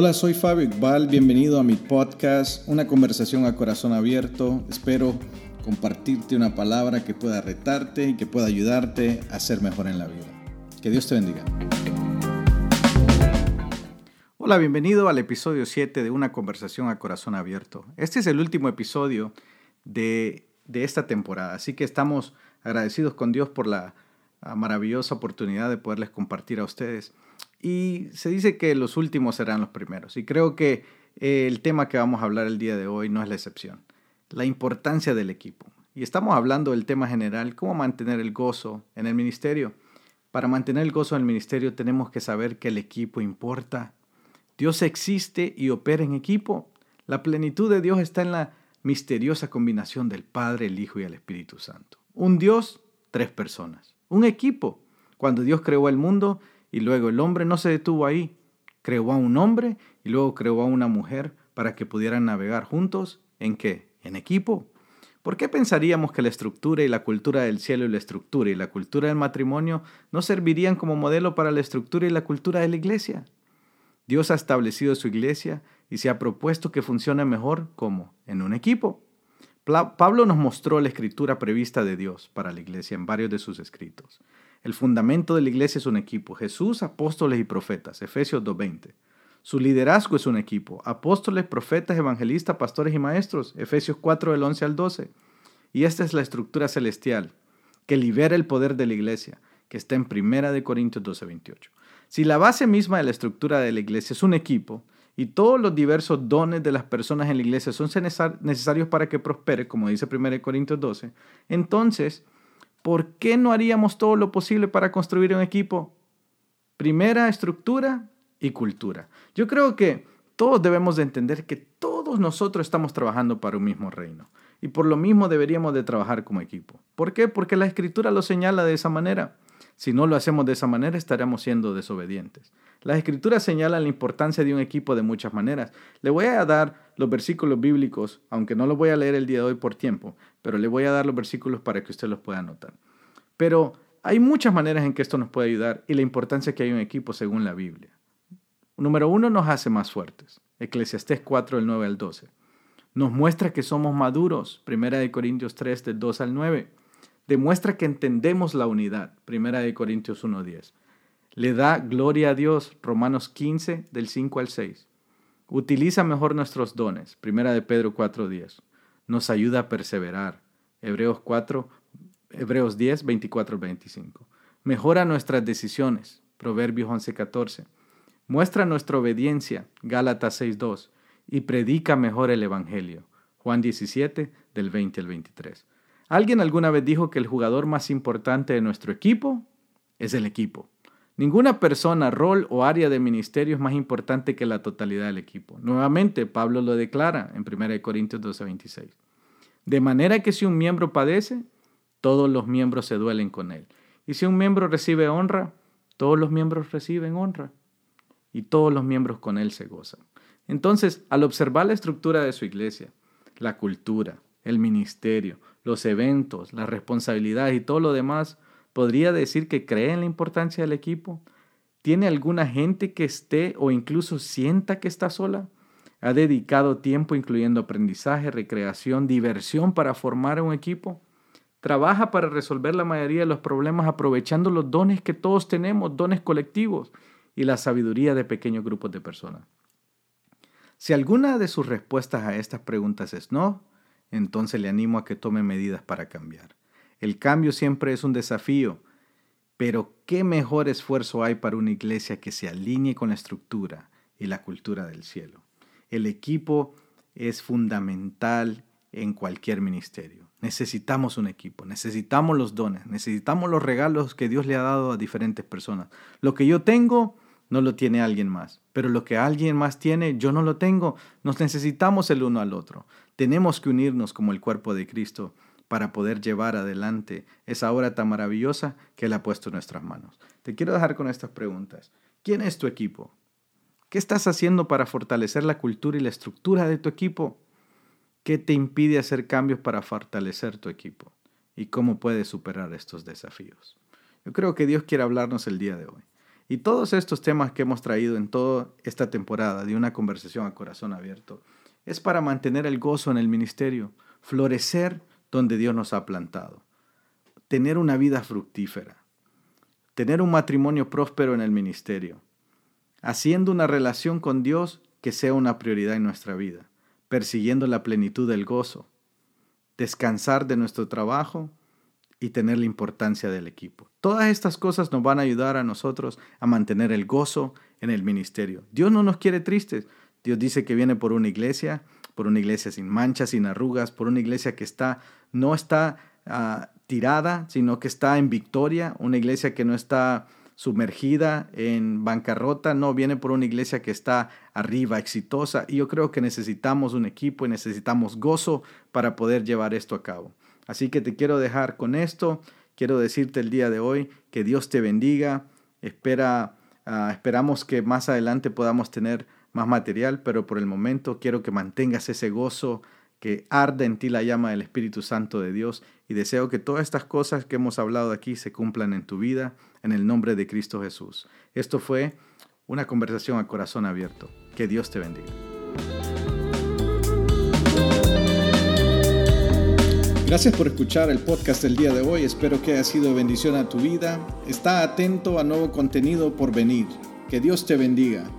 Hola, soy Fabio Iqbal, bienvenido a mi podcast, una conversación a corazón abierto. Espero compartirte una palabra que pueda retarte y que pueda ayudarte a ser mejor en la vida. Que Dios te bendiga. Hola, bienvenido al episodio 7 de Una conversación a corazón abierto. Este es el último episodio de, de esta temporada, así que estamos agradecidos con Dios por la maravillosa oportunidad de poderles compartir a ustedes. Y se dice que los últimos serán los primeros. Y creo que eh, el tema que vamos a hablar el día de hoy no es la excepción. La importancia del equipo. Y estamos hablando del tema general, cómo mantener el gozo en el ministerio. Para mantener el gozo en el ministerio tenemos que saber que el equipo importa. Dios existe y opera en equipo. La plenitud de Dios está en la misteriosa combinación del Padre, el Hijo y el Espíritu Santo. Un Dios, tres personas. Un equipo. Cuando Dios creó el mundo, y luego el hombre no se detuvo ahí, creó a un hombre y luego creó a una mujer para que pudieran navegar juntos. ¿En qué? En equipo. ¿Por qué pensaríamos que la estructura y la cultura del cielo y la estructura y la cultura del matrimonio no servirían como modelo para la estructura y la cultura de la iglesia? Dios ha establecido su iglesia y se ha propuesto que funcione mejor como en un equipo. Pablo nos mostró la escritura prevista de Dios para la iglesia en varios de sus escritos. El fundamento de la iglesia es un equipo. Jesús, apóstoles y profetas. Efesios 2.20. Su liderazgo es un equipo. Apóstoles, profetas, evangelistas, pastores y maestros. Efesios 4 del 11 al 12. Y esta es la estructura celestial que libera el poder de la iglesia, que está en 1 de Corintios 12.28. Si la base misma de la estructura de la iglesia es un equipo, y todos los diversos dones de las personas en la iglesia son necesarios para que prospere, como dice 1 Corintios 12, entonces ¿por qué no haríamos todo lo posible para construir un equipo? Primera, estructura y cultura. Yo creo que todos debemos de entender que todos nosotros estamos trabajando para un mismo reino y por lo mismo deberíamos de trabajar como equipo. ¿Por qué? Porque la escritura lo señala de esa manera. Si no lo hacemos de esa manera, estaremos siendo desobedientes. Las escrituras señalan la importancia de un equipo de muchas maneras. Le voy a dar los versículos bíblicos, aunque no los voy a leer el día de hoy por tiempo, pero le voy a dar los versículos para que usted los pueda anotar. Pero hay muchas maneras en que esto nos puede ayudar y la importancia que hay un equipo según la Biblia. Número uno, nos hace más fuertes. Eclesiastés 4, del 9 al 12. Nos muestra que somos maduros. Primera de Corintios 3, del 2 al 9 demuestra que entendemos la unidad. Primera de Corintios 1.10. Le da gloria a Dios. Romanos 15 del 5 al 6. Utiliza mejor nuestros dones. Primera de Pedro 4.10. Nos ayuda a perseverar. Hebreos 4, Hebreos 10, 24 al 25. Mejora nuestras decisiones. Proverbios 11.14. Muestra nuestra obediencia. Gálatas 6.2. Y predica mejor el Evangelio. Juan 17 del 20 al 23. Alguien alguna vez dijo que el jugador más importante de nuestro equipo es el equipo. Ninguna persona, rol o área de ministerio es más importante que la totalidad del equipo. Nuevamente, Pablo lo declara en 1 Corintios 12:26. De manera que si un miembro padece, todos los miembros se duelen con él. Y si un miembro recibe honra, todos los miembros reciben honra. Y todos los miembros con él se gozan. Entonces, al observar la estructura de su iglesia, la cultura, el ministerio, los eventos, las responsabilidades y todo lo demás, podría decir que cree en la importancia del equipo. ¿Tiene alguna gente que esté o incluso sienta que está sola? ¿Ha dedicado tiempo incluyendo aprendizaje, recreación, diversión para formar un equipo? ¿Trabaja para resolver la mayoría de los problemas aprovechando los dones que todos tenemos, dones colectivos y la sabiduría de pequeños grupos de personas? Si alguna de sus respuestas a estas preguntas es no, entonces le animo a que tome medidas para cambiar. El cambio siempre es un desafío, pero ¿qué mejor esfuerzo hay para una iglesia que se alinee con la estructura y la cultura del cielo? El equipo es fundamental en cualquier ministerio. Necesitamos un equipo, necesitamos los dones, necesitamos los regalos que Dios le ha dado a diferentes personas. Lo que yo tengo no lo tiene alguien más, pero lo que alguien más tiene yo no lo tengo. Nos necesitamos el uno al otro. Tenemos que unirnos como el cuerpo de Cristo para poder llevar adelante esa obra tan maravillosa que Él ha puesto en nuestras manos. Te quiero dejar con estas preguntas. ¿Quién es tu equipo? ¿Qué estás haciendo para fortalecer la cultura y la estructura de tu equipo? ¿Qué te impide hacer cambios para fortalecer tu equipo? ¿Y cómo puedes superar estos desafíos? Yo creo que Dios quiere hablarnos el día de hoy. Y todos estos temas que hemos traído en toda esta temporada de una conversación a corazón abierto es para mantener el gozo en el ministerio, florecer donde Dios nos ha plantado, tener una vida fructífera, tener un matrimonio próspero en el ministerio, haciendo una relación con Dios que sea una prioridad en nuestra vida, persiguiendo la plenitud del gozo, descansar de nuestro trabajo y tener la importancia del equipo. Todas estas cosas nos van a ayudar a nosotros a mantener el gozo en el ministerio. Dios no nos quiere tristes. Dios dice que viene por una iglesia, por una iglesia sin manchas, sin arrugas, por una iglesia que está no está ah, tirada, sino que está en victoria, una iglesia que no está sumergida en bancarrota, no, viene por una iglesia que está arriba, exitosa, y yo creo que necesitamos un equipo y necesitamos gozo para poder llevar esto a cabo. Así que te quiero dejar con esto, quiero decirte el día de hoy que Dios te bendiga, espera, ah, esperamos que más adelante podamos tener más material, pero por el momento quiero que mantengas ese gozo, que arde en ti la llama del Espíritu Santo de Dios y deseo que todas estas cosas que hemos hablado aquí se cumplan en tu vida en el nombre de Cristo Jesús. Esto fue una conversación a corazón abierto. Que Dios te bendiga. Gracias por escuchar el podcast del día de hoy. Espero que haya sido bendición a tu vida. Está atento a nuevo contenido por venir. Que Dios te bendiga.